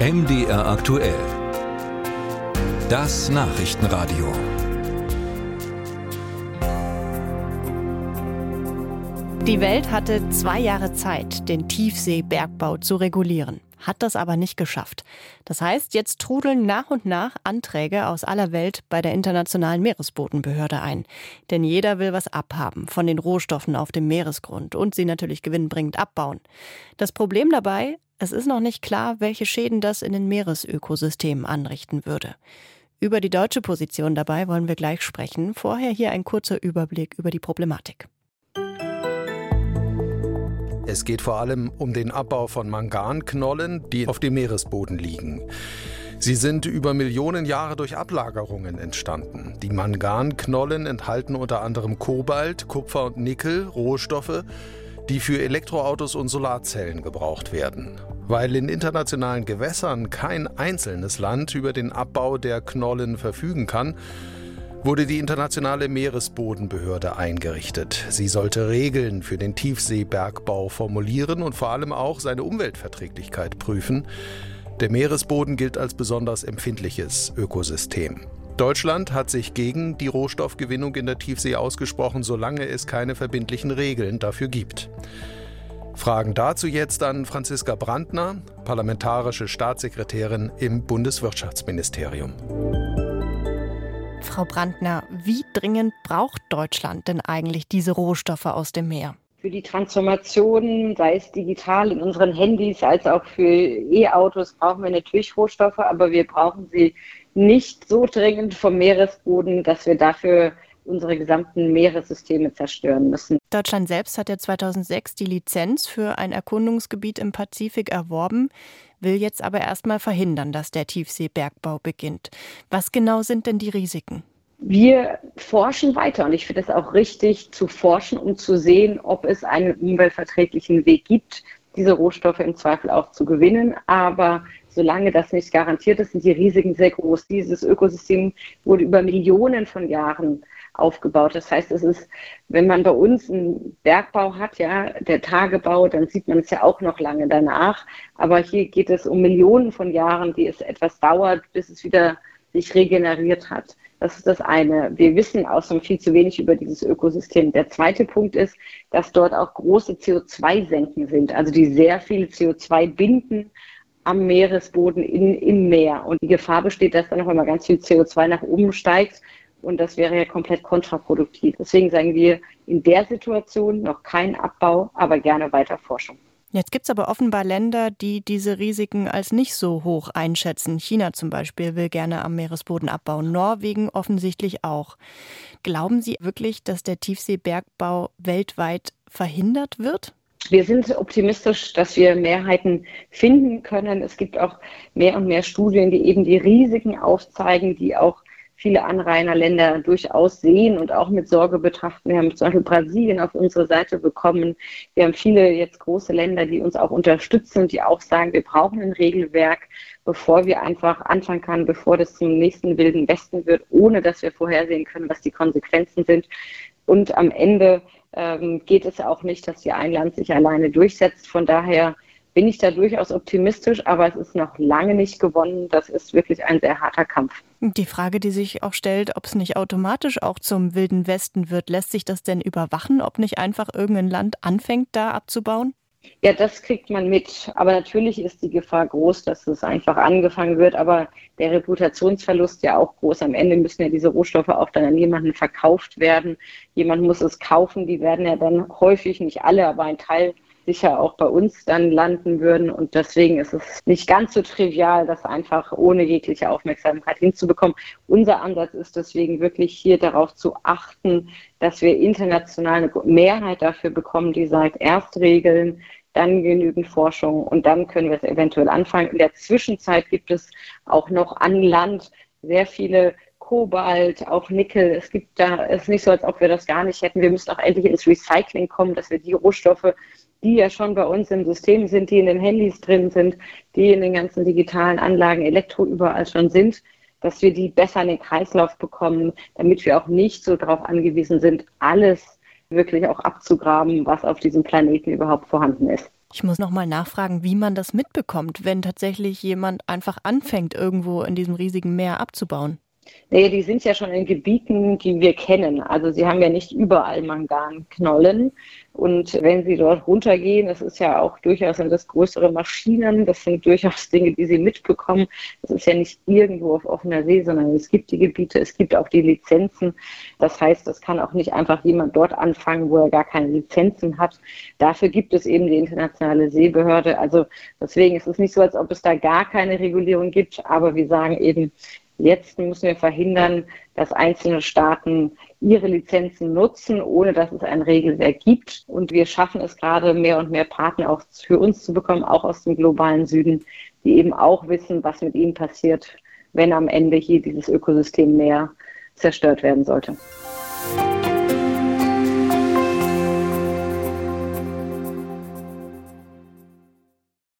MDR aktuell. Das Nachrichtenradio. Die Welt hatte zwei Jahre Zeit, den Tiefseebergbau zu regulieren, hat das aber nicht geschafft. Das heißt, jetzt trudeln nach und nach Anträge aus aller Welt bei der Internationalen Meeresbodenbehörde ein. Denn jeder will was abhaben von den Rohstoffen auf dem Meeresgrund und sie natürlich gewinnbringend abbauen. Das Problem dabei, es ist noch nicht klar, welche Schäden das in den Meeresökosystemen anrichten würde. Über die deutsche Position dabei wollen wir gleich sprechen. Vorher hier ein kurzer Überblick über die Problematik. Es geht vor allem um den Abbau von Manganknollen, die auf dem Meeresboden liegen. Sie sind über Millionen Jahre durch Ablagerungen entstanden. Die Manganknollen enthalten unter anderem Kobalt, Kupfer und Nickel, Rohstoffe, die für Elektroautos und Solarzellen gebraucht werden. Weil in internationalen Gewässern kein einzelnes Land über den Abbau der Knollen verfügen kann, wurde die Internationale Meeresbodenbehörde eingerichtet. Sie sollte Regeln für den Tiefseebergbau formulieren und vor allem auch seine Umweltverträglichkeit prüfen. Der Meeresboden gilt als besonders empfindliches Ökosystem. Deutschland hat sich gegen die Rohstoffgewinnung in der Tiefsee ausgesprochen, solange es keine verbindlichen Regeln dafür gibt. Fragen dazu jetzt an Franziska Brandner, parlamentarische Staatssekretärin im Bundeswirtschaftsministerium. Frau Brandner, wie dringend braucht Deutschland denn eigentlich diese Rohstoffe aus dem Meer? Für die Transformation, sei es digital in unseren Handys als auch für E-Autos, brauchen wir natürlich Rohstoffe, aber wir brauchen sie nicht so dringend vom Meeresboden, dass wir dafür unsere gesamten Meeressysteme zerstören müssen. Deutschland selbst hat ja 2006 die Lizenz für ein Erkundungsgebiet im Pazifik erworben, will jetzt aber erstmal verhindern, dass der Tiefseebergbau beginnt. Was genau sind denn die Risiken? Wir forschen weiter und ich finde es auch richtig zu forschen, um zu sehen, ob es einen umweltverträglichen Weg gibt, diese Rohstoffe im Zweifel auch zu gewinnen. Aber solange das nicht garantiert ist, sind die Risiken sehr groß. Dieses Ökosystem wurde über Millionen von Jahren aufgebaut. Das heißt, es ist, wenn man bei uns einen Bergbau hat, ja, der Tagebau, dann sieht man es ja auch noch lange danach. Aber hier geht es um Millionen von Jahren, die es etwas dauert, bis es wieder sich regeneriert hat. Das ist das eine. Wir wissen außerdem viel zu wenig über dieses Ökosystem. Der zweite Punkt ist, dass dort auch große CO2-Senken sind, also die sehr viel CO2 binden am Meeresboden in, im Meer. Und die Gefahr besteht, dass dann noch einmal ganz viel CO2 nach oben steigt. Und das wäre ja komplett kontraproduktiv. Deswegen sagen wir in der Situation noch kein Abbau, aber gerne weiter Forschung. Jetzt gibt es aber offenbar Länder, die diese Risiken als nicht so hoch einschätzen. China zum Beispiel will gerne am Meeresboden abbauen, Norwegen offensichtlich auch. Glauben Sie wirklich, dass der Tiefseebergbau weltweit verhindert wird? Wir sind optimistisch, dass wir Mehrheiten finden können. Es gibt auch mehr und mehr Studien, die eben die Risiken aufzeigen, die auch viele Anrainerländer durchaus sehen und auch mit Sorge betrachten. Wir haben zum Beispiel Brasilien auf unsere Seite bekommen. Wir haben viele jetzt große Länder, die uns auch unterstützen, die auch sagen, wir brauchen ein Regelwerk, bevor wir einfach anfangen können, bevor das zum nächsten wilden Westen wird, ohne dass wir vorhersehen können, was die Konsequenzen sind. Und am Ende ähm, geht es auch nicht, dass hier ein Land sich alleine durchsetzt. Von daher bin ich da durchaus optimistisch, aber es ist noch lange nicht gewonnen. Das ist wirklich ein sehr harter Kampf. Die Frage, die sich auch stellt, ob es nicht automatisch auch zum Wilden Westen wird, lässt sich das denn überwachen, ob nicht einfach irgendein Land anfängt, da abzubauen? Ja, das kriegt man mit. Aber natürlich ist die Gefahr groß, dass es einfach angefangen wird. Aber der Reputationsverlust ja auch groß. Am Ende müssen ja diese Rohstoffe auch dann an jemanden verkauft werden. Jemand muss es kaufen. Die werden ja dann häufig, nicht alle, aber ein Teil sicher auch bei uns dann landen würden. Und deswegen ist es nicht ganz so trivial, das einfach ohne jegliche Aufmerksamkeit hinzubekommen. Unser Ansatz ist deswegen wirklich hier darauf zu achten, dass wir international eine Mehrheit dafür bekommen, die sagt, erst Regeln, dann genügend Forschung und dann können wir es eventuell anfangen. In der Zwischenzeit gibt es auch noch an Land sehr viele Kobalt, auch Nickel. Es gibt da, es ist nicht so, als ob wir das gar nicht hätten. Wir müssen auch endlich ins Recycling kommen, dass wir die Rohstoffe, die ja schon bei uns im System sind, die in den Handys drin sind, die in den ganzen digitalen Anlagen, Elektro überall schon sind, dass wir die besser in den Kreislauf bekommen, damit wir auch nicht so darauf angewiesen sind, alles wirklich auch abzugraben, was auf diesem Planeten überhaupt vorhanden ist. Ich muss noch mal nachfragen, wie man das mitbekommt, wenn tatsächlich jemand einfach anfängt, irgendwo in diesem riesigen Meer abzubauen. Nee, die sind ja schon in Gebieten, die wir kennen. Also sie haben ja nicht überall Manganknollen. Und wenn sie dort runtergehen, das ist ja auch durchaus sind das größere Maschinen, das sind durchaus Dinge, die sie mitbekommen. Das ist ja nicht irgendwo auf offener See, sondern es gibt die Gebiete, es gibt auch die Lizenzen. Das heißt, das kann auch nicht einfach jemand dort anfangen, wo er gar keine Lizenzen hat. Dafür gibt es eben die internationale Seebehörde. Also deswegen ist es nicht so, als ob es da gar keine Regulierung gibt, aber wir sagen eben, Jetzt müssen wir verhindern, dass einzelne Staaten ihre Lizenzen nutzen, ohne dass es ein Regelwerk gibt. Und wir schaffen es gerade, mehr und mehr Partner auch für uns zu bekommen, auch aus dem globalen Süden, die eben auch wissen, was mit ihnen passiert, wenn am Ende hier dieses Ökosystem mehr zerstört werden sollte.